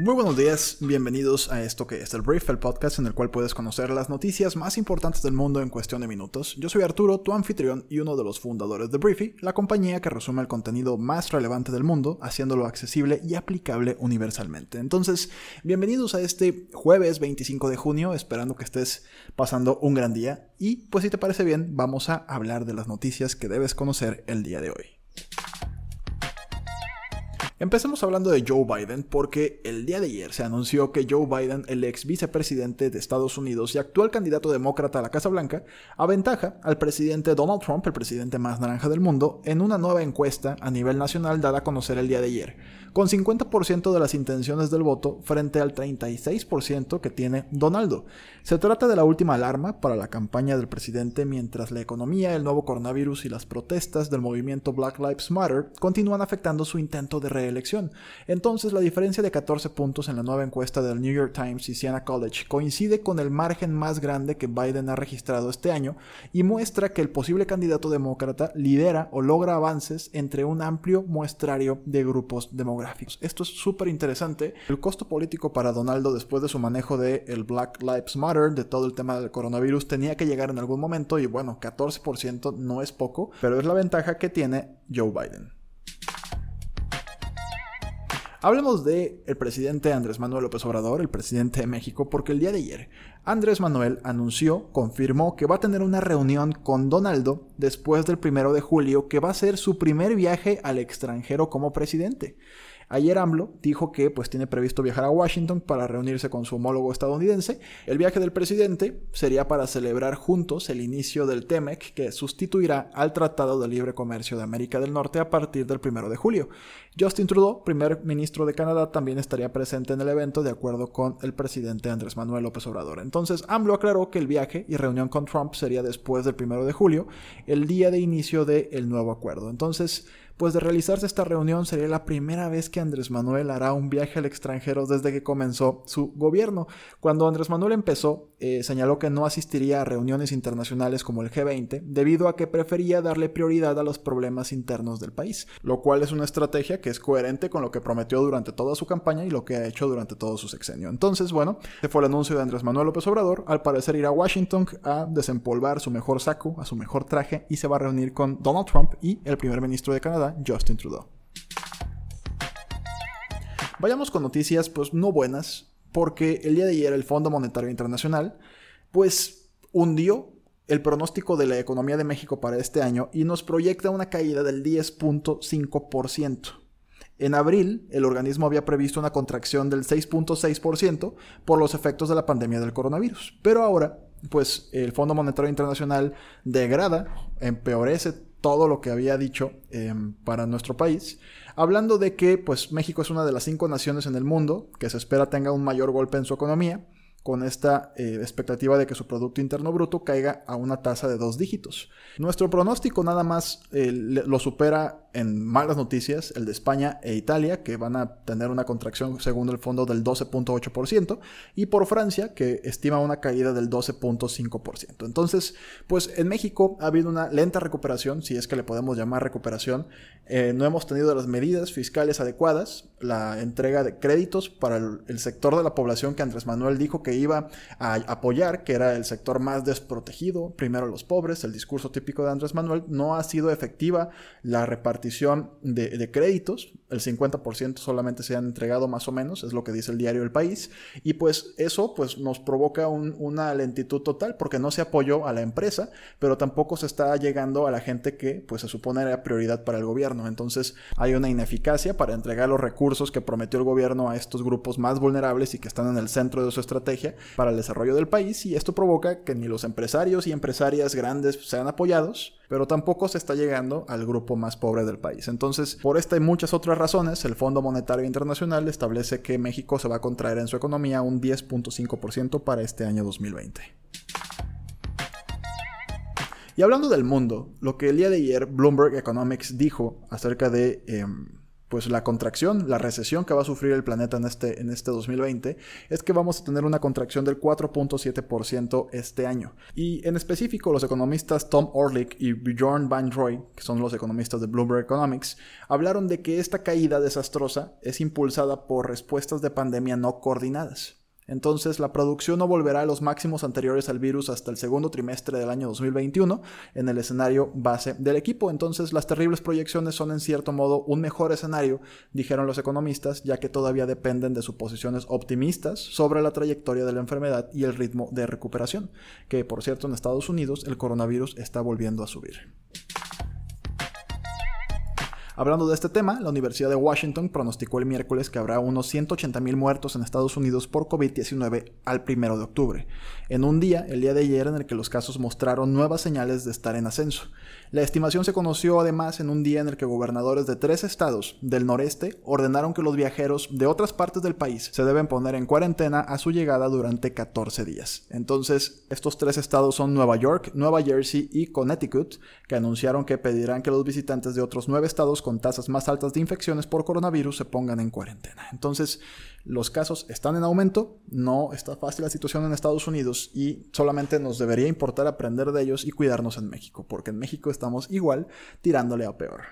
Muy buenos días, bienvenidos a esto que es el Brief, el podcast en el cual puedes conocer las noticias más importantes del mundo en cuestión de minutos. Yo soy Arturo, tu anfitrión y uno de los fundadores de Briefy, la compañía que resume el contenido más relevante del mundo, haciéndolo accesible y aplicable universalmente. Entonces, bienvenidos a este jueves 25 de junio, esperando que estés pasando un gran día y pues si te parece bien, vamos a hablar de las noticias que debes conocer el día de hoy. Empecemos hablando de Joe Biden porque el día de ayer se anunció que Joe Biden, el ex vicepresidente de Estados Unidos y actual candidato demócrata a la Casa Blanca, aventaja al presidente Donald Trump, el presidente más naranja del mundo, en una nueva encuesta a nivel nacional dada a conocer el día de ayer, con 50% de las intenciones del voto frente al 36% que tiene Donaldo. Se trata de la última alarma para la campaña del presidente mientras la economía, el nuevo coronavirus y las protestas del movimiento Black Lives Matter continúan afectando su intento de elección. Entonces, la diferencia de 14 puntos en la nueva encuesta del New York Times y Siena College coincide con el margen más grande que Biden ha registrado este año y muestra que el posible candidato demócrata lidera o logra avances entre un amplio muestrario de grupos demográficos. Esto es súper interesante. El costo político para Donaldo después de su manejo de el Black Lives Matter, de todo el tema del coronavirus, tenía que llegar en algún momento y bueno, 14% no es poco, pero es la ventaja que tiene Joe Biden. Hablemos de el presidente Andrés Manuel López Obrador, el presidente de México, porque el día de ayer Andrés Manuel anunció, confirmó que va a tener una reunión con Donaldo después del primero de julio, que va a ser su primer viaje al extranjero como presidente. Ayer AMLO dijo que pues tiene previsto viajar a Washington para reunirse con su homólogo estadounidense. El viaje del presidente sería para celebrar juntos el inicio del TEMEC que sustituirá al Tratado de Libre Comercio de América del Norte a partir del 1 de julio. Justin Trudeau, primer ministro de Canadá, también estaría presente en el evento de acuerdo con el presidente Andrés Manuel López Obrador. Entonces, AMLO aclaró que el viaje y reunión con Trump sería después del 1 de julio, el día de inicio del nuevo acuerdo. Entonces, pues de realizarse esta reunión sería la primera vez que Andrés Manuel hará un viaje al extranjero desde que comenzó su gobierno. Cuando Andrés Manuel empezó, eh, señaló que no asistiría a reuniones internacionales como el G20 debido a que prefería darle prioridad a los problemas internos del país, lo cual es una estrategia que es coherente con lo que prometió durante toda su campaña y lo que ha hecho durante todo su sexenio. Entonces, bueno, se fue el anuncio de Andrés Manuel López Obrador, al parecer ir a Washington a desempolvar su mejor saco, a su mejor traje y se va a reunir con Donald Trump y el primer ministro de Canadá, Justin Trudeau. Vayamos con noticias pues no buenas, porque el día de ayer el Fondo Monetario Internacional pues hundió el pronóstico de la economía de México para este año y nos proyecta una caída del 10.5%. En abril, el organismo había previsto una contracción del 6.6% por los efectos de la pandemia del coronavirus. Pero ahora, pues el Fondo Monetario Internacional degrada, empeorece todo lo que había dicho em, para nuestro país, hablando de que pues México es una de las cinco naciones en el mundo que se espera tenga un mayor golpe en su economía, con esta eh, expectativa de que su Producto Interno Bruto caiga a una tasa de dos dígitos. Nuestro pronóstico nada más eh, lo supera en malas noticias el de España e Italia, que van a tener una contracción según el fondo del 12.8%, y por Francia, que estima una caída del 12.5%. Entonces, pues en México ha habido una lenta recuperación, si es que le podemos llamar recuperación. Eh, no hemos tenido las medidas fiscales adecuadas, la entrega de créditos para el, sector de la población que Andrés Manuel dijo que iba a apoyar, que era el sector más desprotegido, primero los pobres, el discurso típico de Andrés Manuel, no ha sido efectiva la repartición de, créditos, el 50% solamente se han entregado más o menos, es lo que dice el diario El País, y pues eso pues nos provoca una lentitud total porque no se apoyó a la empresa, pero tampoco se está llegando a la gente que pues se supone era prioridad para el gobierno, entonces hay una ineficacia para entregar los recursos que prometió el gobierno a estos grupos más vulnerables y que están en el centro de su estrategia para el desarrollo del país, y esto provoca que ni los empresarios y empresarias grandes sean apoyados, pero tampoco se está llegando al grupo más pobre del país. Entonces, por esta y muchas otras razones, el Fondo Monetario Internacional establece que México se va a contraer en su economía un 10.5% para este año 2020. Y hablando del mundo, lo que el día de ayer Bloomberg Economics dijo acerca de em, pues la contracción, la recesión que va a sufrir el planeta en este, en este 2020, es que vamos a tener una contracción del 4.7% este año. Y en específico, los economistas Tom Orlick y Bjorn Van Roy, que son los economistas de Bloomberg Economics, hablaron de que esta caída desastrosa es impulsada por respuestas de pandemia no coordinadas. Entonces la producción no volverá a los máximos anteriores al virus hasta el segundo trimestre del año 2021 en el escenario base del equipo. Entonces las terribles proyecciones son en cierto modo un mejor escenario, dijeron los economistas, ya que todavía dependen de suposiciones optimistas sobre la trayectoria de la enfermedad y el ritmo de recuperación, que por cierto en Estados Unidos el coronavirus está volviendo a subir. Hablando de este tema, la Universidad de Washington pronosticó el miércoles que habrá unos 180.000 muertos en Estados Unidos por COVID-19 al 1 de octubre, en un día, el día de ayer, en el que los casos mostraron nuevas señales de estar en ascenso. La estimación se conoció además en un día en el que gobernadores de tres estados del noreste ordenaron que los viajeros de otras partes del país se deben poner en cuarentena a su llegada durante 14 días. Entonces, estos tres estados son Nueva York, Nueva Jersey y Connecticut, que anunciaron que pedirán que los visitantes de otros nueve estados con tasas más altas de infecciones por coronavirus se pongan en cuarentena. Entonces, los casos están en aumento, no está fácil la situación en Estados Unidos y solamente nos debería importar aprender de ellos y cuidarnos en México, porque en México estamos igual tirándole a peor.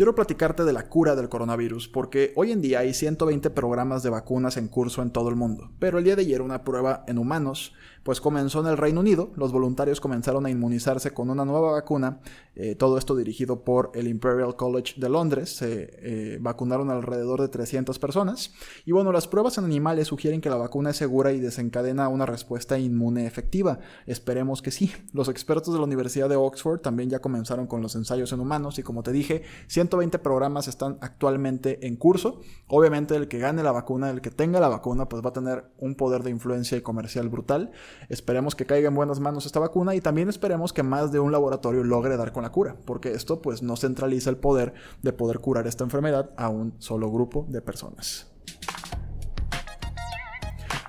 Quiero platicarte de la cura del coronavirus porque hoy en día hay 120 programas de vacunas en curso en todo el mundo, pero el día de ayer una prueba en humanos pues comenzó en el Reino Unido. Los voluntarios comenzaron a inmunizarse con una nueva vacuna, eh, todo esto dirigido por el Imperial College de Londres. Se eh, vacunaron alrededor de 300 personas. Y bueno, las pruebas en animales sugieren que la vacuna es segura y desencadena una respuesta inmune efectiva. Esperemos que sí. Los expertos de la Universidad de Oxford también ya comenzaron con los ensayos en humanos y como te dije, 120 programas están actualmente en curso. Obviamente el que gane la vacuna, el que tenga la vacuna, pues va a tener un poder de influencia y comercial brutal. Esperemos que caiga en buenas manos esta vacuna y también esperemos que más de un laboratorio logre dar con la cura, porque esto pues no centraliza el poder de poder curar esta enfermedad a un solo grupo de personas.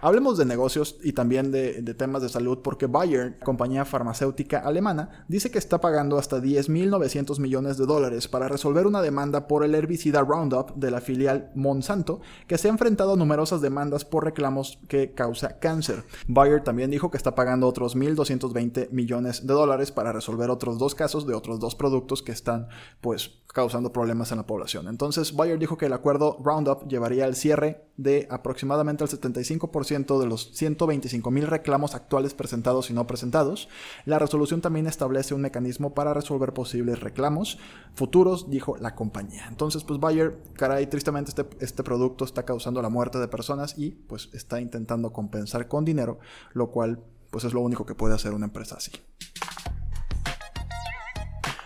Hablemos de negocios y también de, temas de salud porque Bayer, compañía farmacéutica alemana, dice que está pagando hasta 10.900 millones de dólares para resolver una demanda por el herbicida Roundup de la filial Monsanto, que se ha enfrentado a numerosas demandas por reclamos que causa cáncer. Bayer también dijo que está pagando otros 1.220 millones de dólares para resolver otros dos casos de otros dos productos que están pues causando problemas en la población. Entonces Bayer dijo que el acuerdo Roundup llevaría al cierre de aproximadamente el 75% de los 125 mil reclamos actuales presentados y no presentados. La resolución también establece un mecanismo para resolver posibles reclamos futuros, dijo la compañía. Entonces, pues Bayer, caray, tristemente este, este producto está causando la muerte de personas y pues está intentando compensar con dinero, lo cual pues es lo único que puede hacer una empresa así.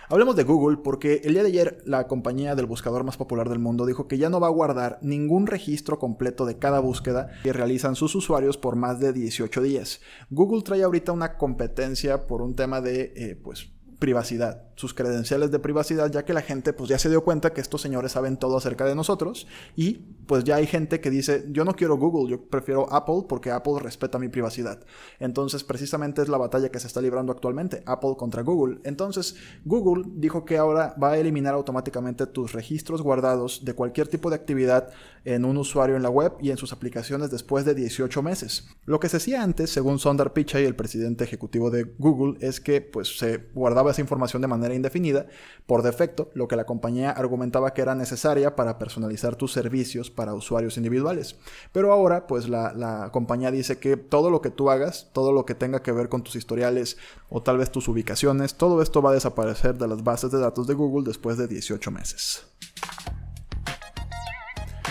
Hablemos de Google porque el día de ayer la compañía del buscador más popular del mundo dijo que ya no va a guardar ningún registro completo de cada búsqueda que realizan sus usuarios por más de 18 días. Google trae ahorita una competencia por un tema de eh, pues privacidad, sus credenciales de privacidad, ya que la gente pues ya se dio cuenta que estos señores saben todo acerca de nosotros y pues ya hay gente que dice, yo no quiero Google, yo prefiero Apple porque Apple respeta mi privacidad. Entonces precisamente es la batalla que se está librando actualmente, Apple contra Google. Entonces Google dijo que ahora va a eliminar automáticamente tus registros guardados de cualquier tipo de actividad en un usuario en la web y en sus aplicaciones después de 18 meses. Lo que se hacía antes, según Sundar Pichai, el presidente ejecutivo de Google, es que pues se guardaba esa información de manera indefinida por defecto, lo que la compañía argumentaba que era necesaria para personalizar tus servicios para usuarios individuales. Pero ahora, pues la, la compañía dice que todo lo que tú hagas, todo lo que tenga que ver con tus historiales o tal vez tus ubicaciones, todo esto va a desaparecer de las bases de datos de Google después de 18 meses.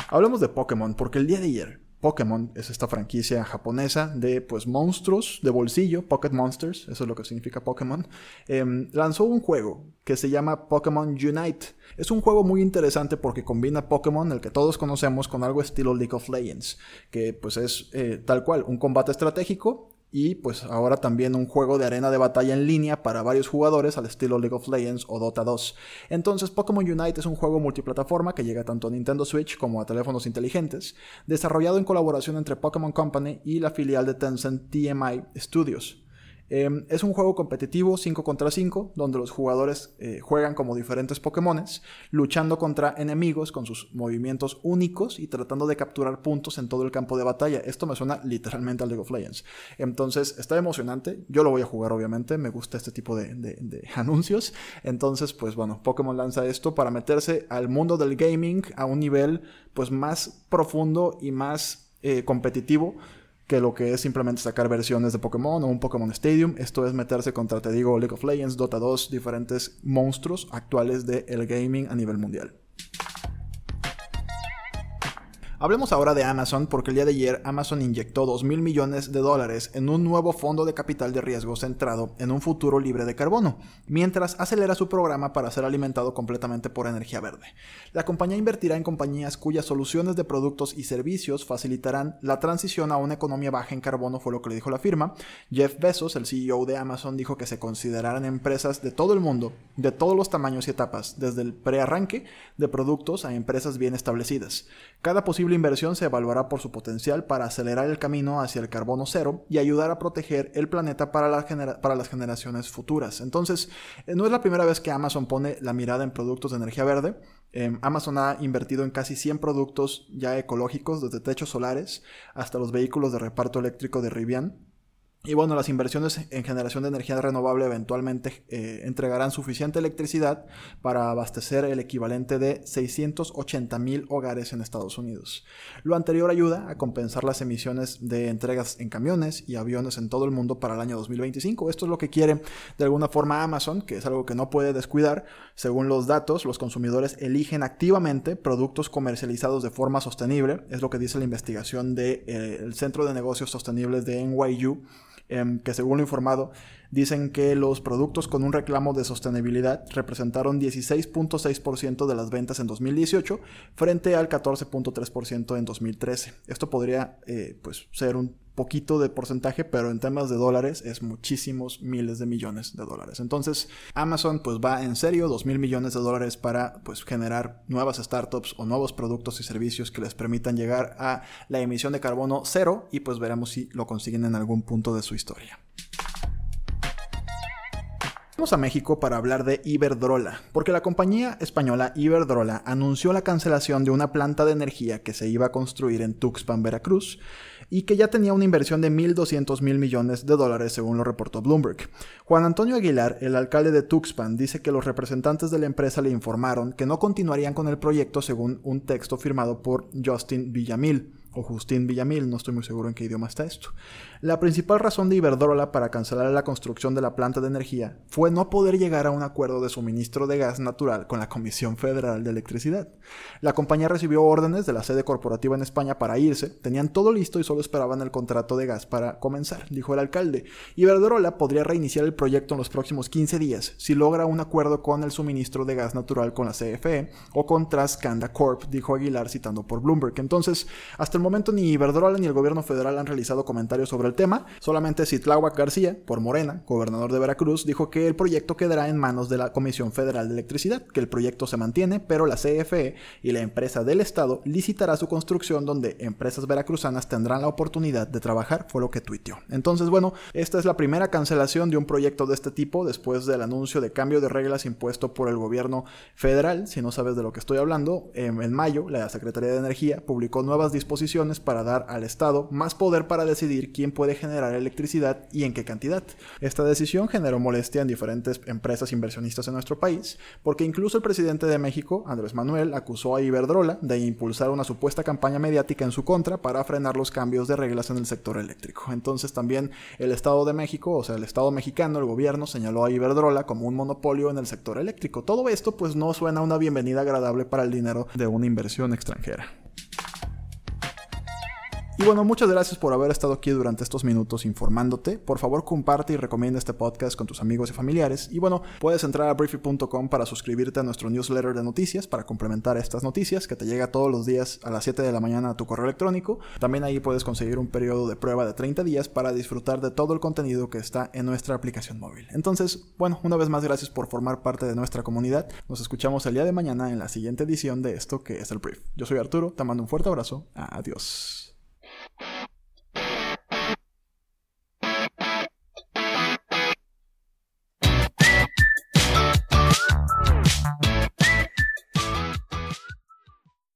Hablemos de Pokémon porque el día de ayer Pokémon es esta franquicia japonesa de pues monstruos de bolsillo, Pocket Monsters, eso es lo que significa Pokémon, em, lanzó un juego que se llama Pokémon Unite. Es un juego muy interesante porque combina Pokémon, el que todos conocemos, con algo estilo League of Legends, que pues es eh, tal cual, un combate estratégico y pues ahora también un juego de arena de batalla en línea para varios jugadores al estilo League of Legends o Dota 2. Entonces Pokémon Unite es un juego multiplataforma que llega tanto a Nintendo Switch como a teléfonos inteligentes, desarrollado en colaboración entre Pokémon Company y la filial de Tencent TMI Studios. Em, es un juego competitivo 5 contra 5, donde los jugadores eh, juegan como diferentes Pokémones, luchando contra enemigos con sus movimientos únicos y tratando de capturar puntos en todo el campo de batalla. Esto me suena literalmente a League of Legends. Entonces, está emocionante. Yo lo voy a jugar, obviamente. Me gusta este tipo de, de anuncios. Entonces, pues bueno, Pokémon lanza esto para meterse al mundo del gaming a un nivel pues más profundo y más eh, competitivo que lo que es simplemente sacar versiones de Pokémon o un Pokémon Stadium. Esto es meterse contra, te digo, League of Legends, Dota 2, diferentes monstruos actuales del gaming a nivel mundial. Hablemos ahora de Amazon porque el día de ayer Amazon inyectó 2 mil millones de dólares en un nuevo fondo de capital de riesgo centrado en un futuro libre de carbono, mientras acelera su programa para ser alimentado completamente por energía verde. La compañía invertirá en compañías cuyas soluciones de productos y servicios facilitarán la transición a una economía baja en carbono, fue lo que le dijo la firma. Jeff Bezos, el CEO de Amazon, dijo que se considerarán empresas de todo el mundo, de todos los tamaños y etapas, desde el prearranque de productos a empresas bien establecidas. Cada posible inversión se evaluará por su potencial para acelerar el camino hacia el carbono cero y ayudar a proteger el planeta para, las generaciones futuras. Entonces, eh, no es la primera vez que Amazon pone la mirada en productos de energía verde. Em, Amazon ha invertido en casi 100 productos ya ecológicos, desde techos solares hasta los vehículos de reparto eléctrico de Rivian. Y bueno, las inversiones en generación de energía renovable eventualmente eh, entregarán suficiente electricidad para abastecer el equivalente de 680 mil hogares en Estados Unidos. Lo anterior ayuda a compensar las emisiones de entregas en camiones y aviones en todo el mundo para el año 2025. Esto es lo que quiere de alguna forma Amazon, que es algo que no puede descuidar. Según los datos, los consumidores eligen activamente productos comercializados de forma sostenible. Es lo que dice la investigación del de, eh, Centro de Negocios Sostenibles de NYU Em, que según lo informado, dicen que los productos con un reclamo de sostenibilidad representaron 16.6% de las ventas en 2018 frente al 14.3% en 2013. Esto podría eh, pues, ser un poquito de porcentaje, pero en temas de dólares es muchísimos miles de millones de dólares. Entonces, Amazon pues va en serio, 2 mil millones de dólares para pues generar nuevas startups o nuevos productos y servicios que les permitan llegar a la emisión de carbono cero y pues veremos si lo consiguen en algún punto de su historia. Vamos a México para hablar de Iberdrola, porque la compañía española Iberdrola anunció la cancelación de una planta de energía que se iba a construir en Tuxpan, Veracruz, y que ya tenía una inversión de 1.200 mil millones de dólares, según lo reportó Bloomberg. Juan Antonio Aguilar, el alcalde de Tuxpan, dice que los representantes de la empresa le informaron que no continuarían con el proyecto según un texto firmado por Justin Villamil o Justin Villamil, no estoy muy seguro en qué idioma está esto. La principal razón de Iberdrola para cancelar la construcción de la planta de energía fue no poder llegar a un acuerdo de suministro de gas natural con la Comisión Federal de Electricidad. La compañía recibió órdenes de la sede corporativa en España para irse, tenían todo listo y solo esperaban el contrato de gas para comenzar, dijo el alcalde. Iberdrola podría reiniciar el proyecto en los próximos 15 días si logra un acuerdo con el suministro de gas natural con la CFE o con Trascanda Corp, dijo Aguilar citando por Bloomberg. Entonces, hasta el momento ni Iberdrola ni el gobierno federal han realizado comentarios sobre el tema. Solamente Citláhuac García, por Morena, gobernador de Veracruz, dijo que el proyecto quedará en manos de la Comisión Federal de Electricidad, que el proyecto se mantiene, pero la CFE y la empresa del Estado licitará su construcción donde empresas veracruzanas tendrán la oportunidad de trabajar, fue lo que tuiteó. Entonces, bueno, esta es la primera cancelación de un proyecto de este tipo después del anuncio de cambio de reglas impuesto por el gobierno federal. Si no sabes de lo que estoy hablando, en mayo la Secretaría de Energía publicó nuevas disposiciones para dar al Estado más poder para decidir quién puede generar electricidad y en qué cantidad. Esta decisión generó molestia en diferentes empresas inversionistas en nuestro país, porque incluso el presidente de México, Andrés Manuel, acusó a Iberdrola de impulsar una supuesta campaña mediática en su contra para frenar los cambios de reglas en el sector eléctrico. Entonces también el Estado de México, o sea, el Estado mexicano, el gobierno, señaló a Iberdrola como un monopolio en el sector eléctrico. Todo esto pues no suena una bienvenida agradable para el dinero de una inversión extranjera. Y bueno, muchas gracias por haber estado aquí durante estos minutos informándote. Por favor, comparte y recomienda este podcast con tus amigos y familiares. Y bueno, puedes entrar a briefy.com para suscribirte a nuestro newsletter de noticias para complementar estas noticias que te llega todos los días a las 7 de la mañana a tu correo electrónico. También ahí puedes conseguir un periodo de prueba de 30 días para disfrutar de todo el contenido que está en nuestra aplicación móvil. Entonces, bueno, una vez más gracias por formar parte de nuestra comunidad. Nos escuchamos el día de mañana en la siguiente edición de esto que es el brief. Yo soy Arturo, te mando un fuerte abrazo. Adiós.